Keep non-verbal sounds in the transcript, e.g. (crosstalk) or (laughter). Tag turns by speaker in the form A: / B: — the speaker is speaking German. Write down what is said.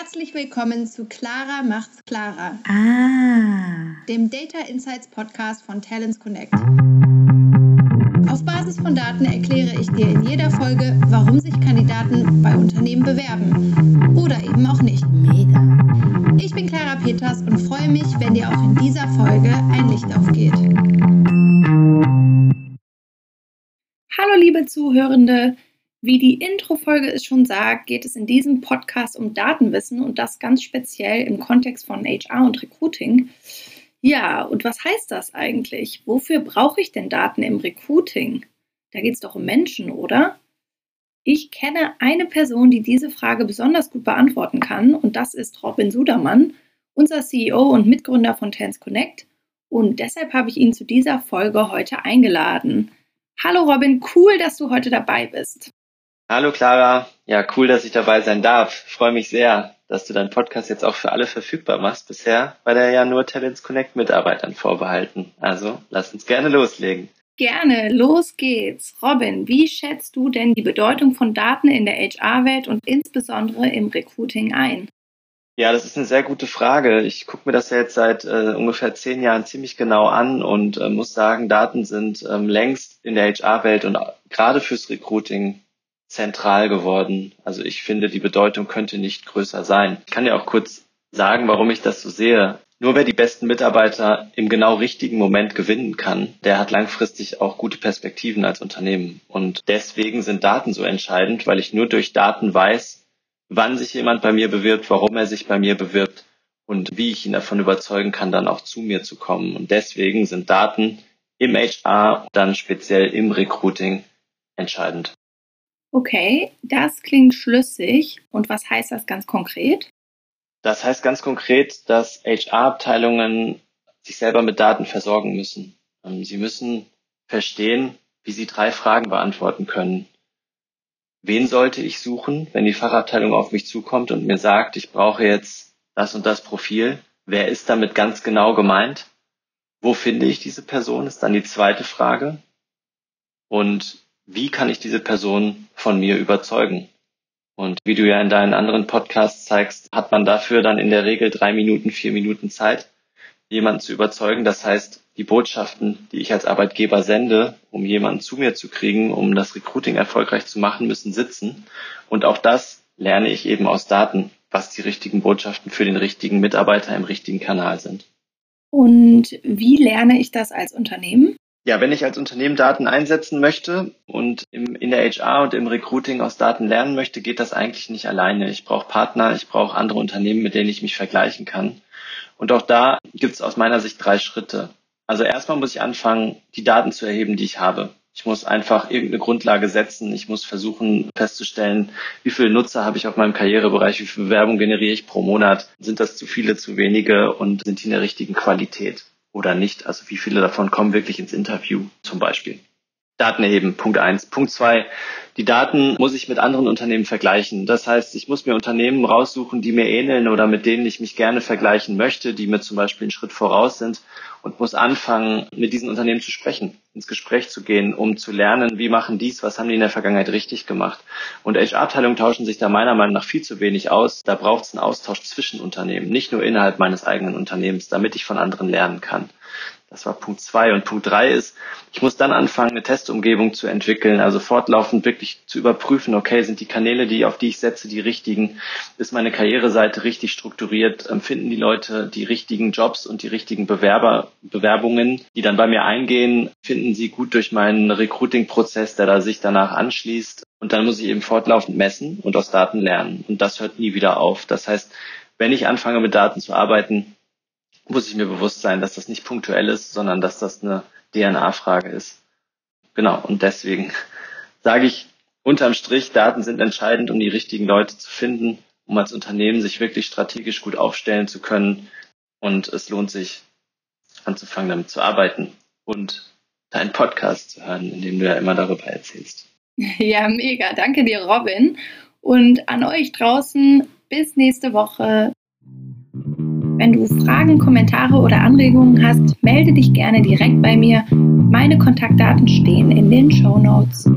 A: Herzlich willkommen zu Clara macht's klarer.
B: Ah.
A: Dem Data Insights Podcast von Talents Connect. Auf Basis von Daten erkläre ich dir in jeder Folge, warum sich Kandidaten bei Unternehmen bewerben oder eben auch nicht.
B: Mega.
A: Ich bin Clara Peters und freue mich, wenn dir auch in dieser Folge ein Licht aufgeht. Hallo liebe Zuhörende, wie die Intro-Folge es schon sagt, geht es in diesem Podcast um Datenwissen und das ganz speziell im Kontext von HR und Recruiting. Ja, und was heißt das eigentlich? Wofür brauche ich denn Daten im Recruiting? Da geht es doch um Menschen, oder? Ich kenne eine Person, die diese Frage besonders gut beantworten kann, und das ist Robin Sudermann, unser CEO und Mitgründer von Tans Connect. Und deshalb habe ich ihn zu dieser Folge heute eingeladen. Hallo Robin, cool, dass du heute dabei bist.
C: Hallo Clara, ja cool, dass ich dabei sein darf. Freue mich sehr, dass du deinen Podcast jetzt auch für alle verfügbar machst. Bisher war der ja nur Talents Connect Mitarbeitern vorbehalten. Also lass uns gerne loslegen.
A: Gerne, los geht's. Robin, wie schätzt du denn die Bedeutung von Daten in der HR-Welt und insbesondere im Recruiting ein?
C: Ja, das ist eine sehr gute Frage. Ich gucke mir das ja jetzt seit äh, ungefähr zehn Jahren ziemlich genau an und äh, muss sagen, Daten sind ähm, längst in der HR-Welt und gerade fürs Recruiting zentral geworden. Also ich finde, die Bedeutung könnte nicht größer sein. Ich kann ja auch kurz sagen, warum ich das so sehe. Nur wer die besten Mitarbeiter im genau richtigen Moment gewinnen kann, der hat langfristig auch gute Perspektiven als Unternehmen. Und deswegen sind Daten so entscheidend, weil ich nur durch Daten weiß, wann sich jemand bei mir bewirbt, warum er sich bei mir bewirbt und wie ich ihn davon überzeugen kann, dann auch zu mir zu kommen. Und deswegen sind Daten im HR, dann speziell im Recruiting entscheidend.
A: Okay, das klingt schlüssig. Und was heißt das ganz konkret?
C: Das heißt ganz konkret, dass HR-Abteilungen sich selber mit Daten versorgen müssen. Ähm, sie müssen verstehen, wie sie drei Fragen beantworten können. Wen sollte ich suchen, wenn die Fachabteilung auf mich zukommt und mir sagt, ich brauche jetzt das und das Profil? Wer ist damit ganz genau gemeint? Wo finde ich diese Person, ist dann die zweite Frage. Und wie kann ich diese Person von mir überzeugen? Und wie du ja in deinen anderen Podcasts zeigst, hat man dafür dann in der Regel drei Minuten, vier Minuten Zeit, jemanden zu überzeugen. Das heißt, die Botschaften, die ich als Arbeitgeber sende, um jemanden zu mir zu kriegen, um das Recruiting erfolgreich zu machen, müssen sitzen. Und auch das lerne ich eben aus Daten, was die richtigen Botschaften für den richtigen Mitarbeiter im richtigen Kanal sind.
A: Und wie lerne ich das als Unternehmen?
C: Ja, wenn ich als Unternehmen Daten einsetzen möchte und im, in der HR und im Recruiting aus Daten lernen möchte, geht das eigentlich nicht alleine. Ich brauche Partner, ich brauche andere Unternehmen, mit denen ich mich vergleichen kann. Und auch da gibt es aus meiner Sicht drei Schritte. Also erstmal muss ich anfangen, die Daten zu erheben, die ich habe. Ich muss einfach irgendeine Grundlage setzen. Ich muss versuchen festzustellen, wie viele Nutzer habe ich auf meinem Karrierebereich, wie viel Bewerbung generiere ich pro Monat. Sind das zu viele, zu wenige und sind die in der richtigen Qualität? Oder nicht. Also wie viele davon kommen wirklich ins Interview zum Beispiel. Daten erheben, Punkt eins. Punkt zwei, die Daten muss ich mit anderen Unternehmen vergleichen. Das heißt, ich muss mir Unternehmen raussuchen, die mir ähneln oder mit denen ich mich gerne vergleichen möchte, die mir zum Beispiel einen Schritt voraus sind und muss anfangen, mit diesen Unternehmen zu sprechen, ins Gespräch zu gehen, um zu lernen, wie machen dies, was haben die in der Vergangenheit richtig gemacht. Und HR-Abteilungen tauschen sich da meiner Meinung nach viel zu wenig aus. Da braucht es einen Austausch zwischen Unternehmen, nicht nur innerhalb meines eigenen Unternehmens, damit ich von anderen lernen kann. Das war Punkt zwei. Und Punkt drei ist, ich muss dann anfangen, eine Testumgebung zu entwickeln, also fortlaufend wirklich zu überprüfen, okay, sind die Kanäle, die, auf die ich setze, die richtigen? Ist meine Karriereseite richtig strukturiert? Finden die Leute die richtigen Jobs und die richtigen Bewerber, Bewerbungen, die dann bei mir eingehen? Finden sie gut durch meinen Recruiting-Prozess, der da sich danach anschließt? Und dann muss ich eben fortlaufend messen und aus Daten lernen. Und das hört nie wieder auf. Das heißt, wenn ich anfange mit Daten zu arbeiten, muss ich mir bewusst sein, dass das nicht punktuell ist, sondern dass das eine DNA-Frage ist. Genau, und deswegen (laughs) sage ich unterm Strich, Daten sind entscheidend, um die richtigen Leute zu finden, um als Unternehmen sich wirklich strategisch gut aufstellen zu können. Und es lohnt sich, anzufangen, damit zu arbeiten und deinen Podcast zu hören, in dem du ja immer darüber erzählst. (laughs)
A: Ja, mega. Danke dir, Robin. Und an euch draußen, bis nächste Woche. Wenn du Fragen, Kommentare oder Anregungen hast, melde dich gerne direkt bei mir. Meine Kontaktdaten stehen in den Show Notes.